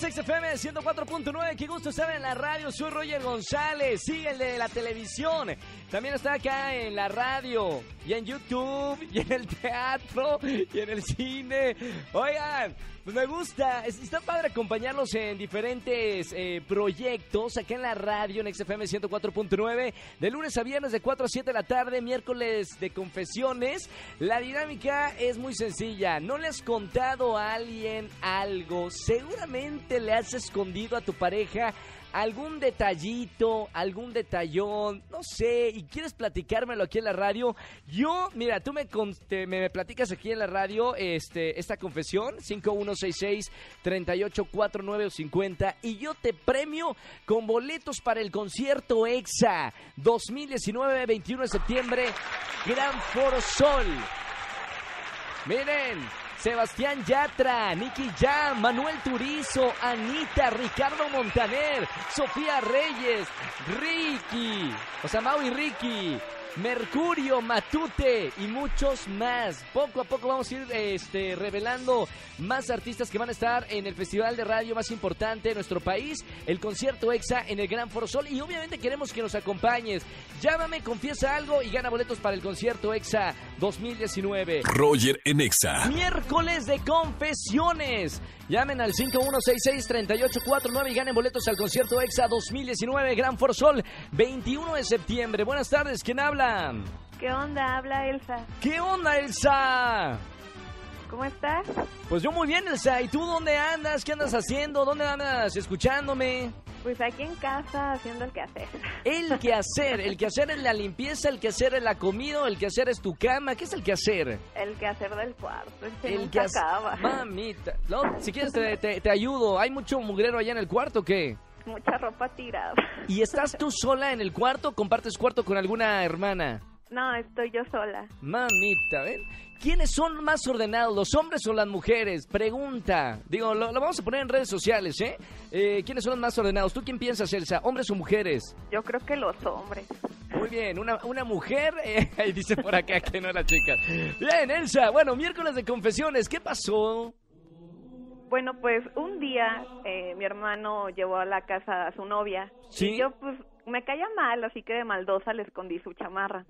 XFM 104.9, qué gusto estar en la radio, soy Roger González, sigue el de la televisión, también está acá en la radio, y en YouTube, y en el teatro, y en el cine, oigan, pues me gusta, es- está padre acompañarlos en diferentes eh, proyectos acá en la radio, en XFM 104.9, de lunes a viernes de 4 a 7 de la tarde, miércoles de confesiones. La dinámica es muy sencilla, no le has contado a alguien algo, seguramente le has escondido a tu pareja algún detallito, algún detallón, no sé, y quieres platicármelo aquí en la radio, yo, mira, tú me, me platicas aquí en la radio este, esta confesión, 5166-384950, y yo te premio con boletos para el concierto EXA 2019, 21 de septiembre, Gran Foro Sol. Miren, Sebastián Yatra, Nicky Jam, Manuel Turizo, Anita, Ricardo Montaner, Sofía Reyes, Ricky, o sea, Mau y Ricky, Mercurio, Matute y muchos más. Poco a poco vamos a ir este, revelando más artistas que van a estar en el festival de radio más importante de nuestro país, el concierto EXA en el Gran Foro Sol. Y obviamente queremos que nos acompañes. Llámame, confiesa algo y gana boletos para el concierto EXA 2019. Roger en Exa. Miércoles de confesiones. Llamen al 5166-3849 y ganen boletos al concierto EXA 2019 Gran Foro Sol 21 de septiembre. Buenas tardes, ¿quién habla? ¿Qué onda? Habla Elsa. ¿Qué onda, Elsa? ¿Cómo estás? Pues yo muy bien, Elsa. ¿Y tú dónde andas? ¿Qué andas haciendo? ¿Dónde andas escuchándome? Pues aquí en casa haciendo el quehacer. El quehacer. El quehacer es la limpieza, el quehacer es la comida, el quehacer es tu cama. ¿Qué es el quehacer? El quehacer del cuarto. El quehacer. acaba. Mamita. No, si quieres te, te- te ayudo. ¿Hay mucho mugrero allá en el cuarto o qué? Mucha ropa tirada. ¿Y estás tú sola en el cuarto? ¿Compartes cuarto con alguna hermana? No, estoy yo sola. Mamita, ¿ven? ¿Quiénes son más ordenados, los hombres o las mujeres? Pregunta. Digo, lo, lo vamos a poner en redes sociales, ¿eh? Eh, ¿Quiénes son los más ordenados? ¿Tú quién piensas, Elsa? ¿Hombres o mujeres? Yo creo que los hombres. Muy bien, una, una mujer, eh, ahí dice por acá que no la chica. Bien, Elsa, bueno, miércoles de confesiones, ¿qué pasó? Bueno, pues un día eh, mi hermano llevó a la casa a su novia. Sí. Y yo pues me caía mal, así que de maldosa le escondí su chamarra.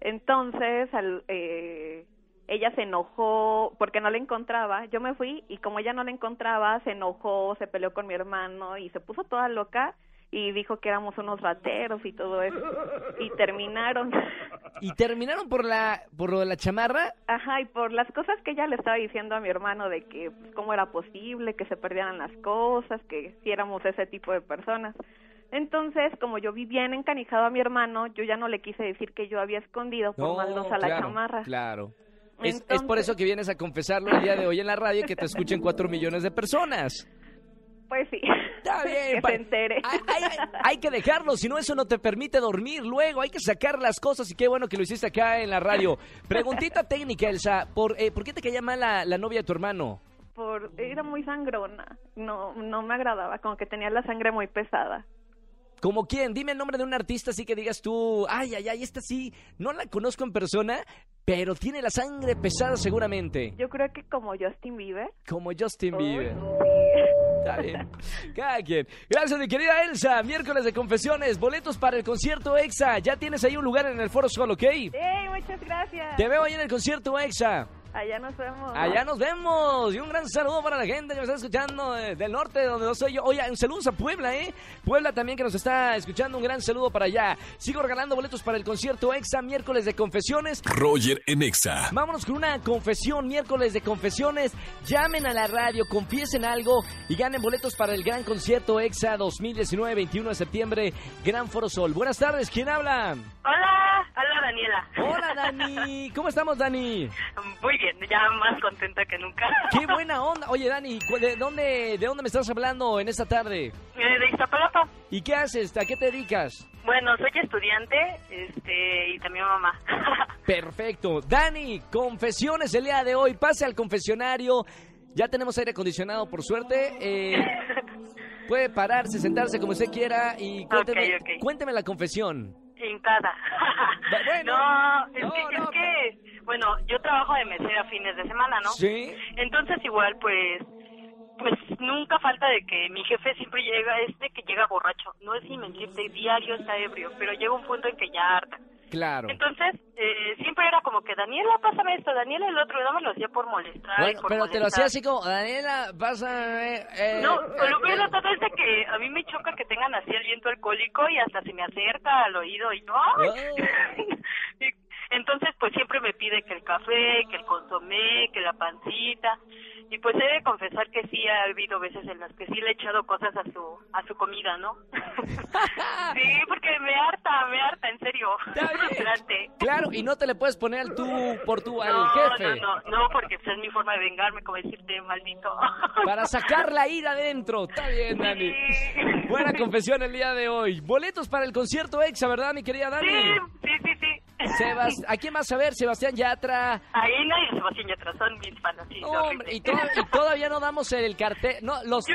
Entonces, al, eh, ella se enojó porque no la encontraba. Yo me fui y como ella no la encontraba, se enojó, se peleó con mi hermano y se puso toda loca y dijo que éramos unos rateros y todo eso. Y terminaron. ¿Y terminaron por la por lo de la chamarra? Ajá, y por las cosas que ella le estaba diciendo a mi hermano de que pues, cómo era posible que se perdieran las cosas, que si éramos ese tipo de personas. Entonces, como yo vi bien encanijado a mi hermano, yo ya no le quise decir que yo había escondido por maldosa la claro, chamarra. Claro. Es, es por eso que vienes a confesarlo el día de hoy en la radio y que te escuchen cuatro millones de personas. Pues sí. Está bien. que pa- se entere. Hay, hay- hay que dejarlo, si no eso no te permite dormir luego. Hay que sacar las cosas y qué bueno que lo hiciste acá en la radio. Preguntita técnica, Elsa. ¿Por, eh, ¿por qué te caía mal la, la novia de tu hermano? Por, era muy sangrona. No, no me agradaba, como que tenía la sangre muy pesada. ¿Como quién? Dime el nombre de un artista así que digas tú, ay, ay, ay, esta sí, no la conozco en persona, pero tiene la sangre pesada seguramente. Yo creo que como Justin Bieber. Como Justin Bieber. Ay, Está bien. Cada quien. Gracias, mi querida Elsa. Miércoles de confesiones, boletos para el concierto EXA. Ya tienes ahí un lugar en el Foro Sol, ¿ok? ¡Ey, muchas gracias! Te veo ahí en el concierto EXA. Allá nos vemos. Allá nos vemos. Y un gran saludo para la gente que nos está escuchando eh, del norte, de donde no soy yo. Oye, un saludo a Puebla, ¿eh? Puebla también que nos está escuchando. Un gran saludo para allá. Sigo regalando boletos para el concierto EXA, miércoles de confesiones. Roger en Exa. Vámonos con una confesión, miércoles de confesiones. Llamen a la radio, confiesen algo y ganen boletos para el gran concierto EXA 2019, 21 de septiembre, Gran Foro Sol. Buenas tardes, ¿quién habla? Hola, hola Daniela. Hola, Dani. ¿Cómo estamos, Dani? Muy bien, ya más contenta que nunca. Qué buena onda. Oye, Dani, ¿cu- ¿de dónde, de dónde me estás hablando en esta tarde? Eh, De Iztapalapa. ¿Y qué haces? ¿A qué te dedicas? Bueno, soy estudiante este, y también mamá. Perfecto. Dani, confesiones el día de hoy. Pase al confesionario. Ya tenemos aire acondicionado, por suerte. Eh, puede pararse, sentarse como usted quiera y cuénteme, cuénteme la confesión. Hincada. Bueno, no, es, no, que, no. es que, bueno, yo trabajo de mesera fines de semana, ¿no? Sí. Entonces igual, pues, pues nunca falta de que mi jefe siempre llega, es de que llega borracho. No es sin mentirte, diario está ebrio, pero llega un punto en que ya harta. Claro. Entonces, eh, siempre era como que, Daniela, pásame esto, Daniela el otro, y no me lo hacía por molestar. Bueno, por pero te lo hacía así como, Daniela, pasa... Eh, No, eh, lo peor eh, es de que a mí me choca que tengan así el viento alcohólico y hasta se me acerca al oído y no. Entonces, pues siempre me pide que el café, que el consomé, que la pancita. Y pues he de confesar que sí ha habido veces en las que sí le he echado cosas a su a su comida, ¿no? sí, porque me harta, me harta, en serio. Claro, y no te le puedes poner al tú por tú al No, jefe. no, no, no, porque pues, es mi forma de vengarme, como decirte, maldito. Para sacar la ira adentro. Está bien, Dani. Sí. Buena confesión el día de hoy. Boletos para el concierto EXA, ¿verdad, mi querida Dani? Sí, sí, sí, sí. Sebas- ¿A quién vas a ver? Sebastián Yatra. Ahí nadie se Sebastián Yatra, son mis fanas. sí, No, horrible. hombre, y, to- y todavía no damos el cartel. No, los, sé.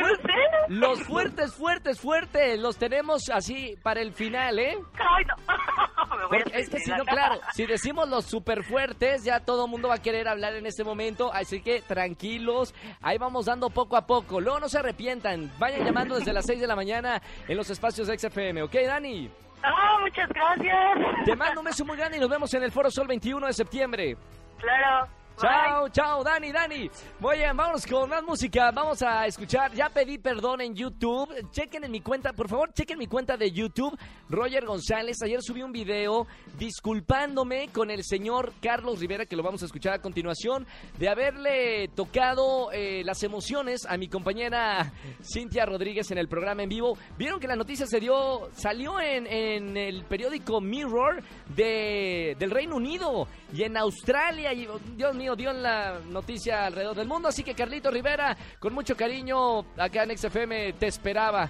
los fuertes, fuertes, fuertes, los tenemos así para el final, ¿eh? Ay, no. Me voy a Porque es que si no, claro, si decimos los super fuertes, ya todo el mundo va a querer hablar en este momento, así que tranquilos, ahí vamos dando poco a poco. Luego no se arrepientan, vayan llamando desde las 6 de la mañana en los espacios de XFM, ¿ok, Dani? Ah, muchas gracias. Te mando un beso muy grande y nos vemos en el Foro Sol 21 de septiembre. Claro. Chao, chao, Dani, Dani. Muy bien, vámonos con más música. Vamos a escuchar. Ya pedí perdón en YouTube. Chequen en mi cuenta, por favor, chequen mi cuenta de YouTube, Roger González. Ayer subí un video disculpándome con el señor Carlos Rivera, que lo vamos a escuchar a continuación, de haberle tocado eh, las emociones a mi compañera Cintia Rodríguez en el programa en vivo. Vieron que la noticia se dio, salió en, el periódico Mirror de, del Reino Unido y en Australia. Oh, Dios mío, dio en la noticia alrededor del mundo. Así que Carlito Rivera, con mucho cariño, acá en XFM te esperaba.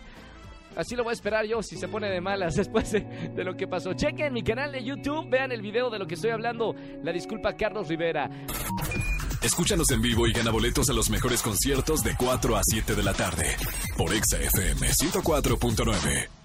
Así lo voy a esperar yo si se pone de malas después de, lo que pasó. Chequen mi canal de YouTube, vean el video de lo que estoy hablando. La disculpa Carlos Rivera. Escúchanos en vivo y gana boletos a los mejores conciertos de 4 a 7 de la tarde por Exa FM 104.9.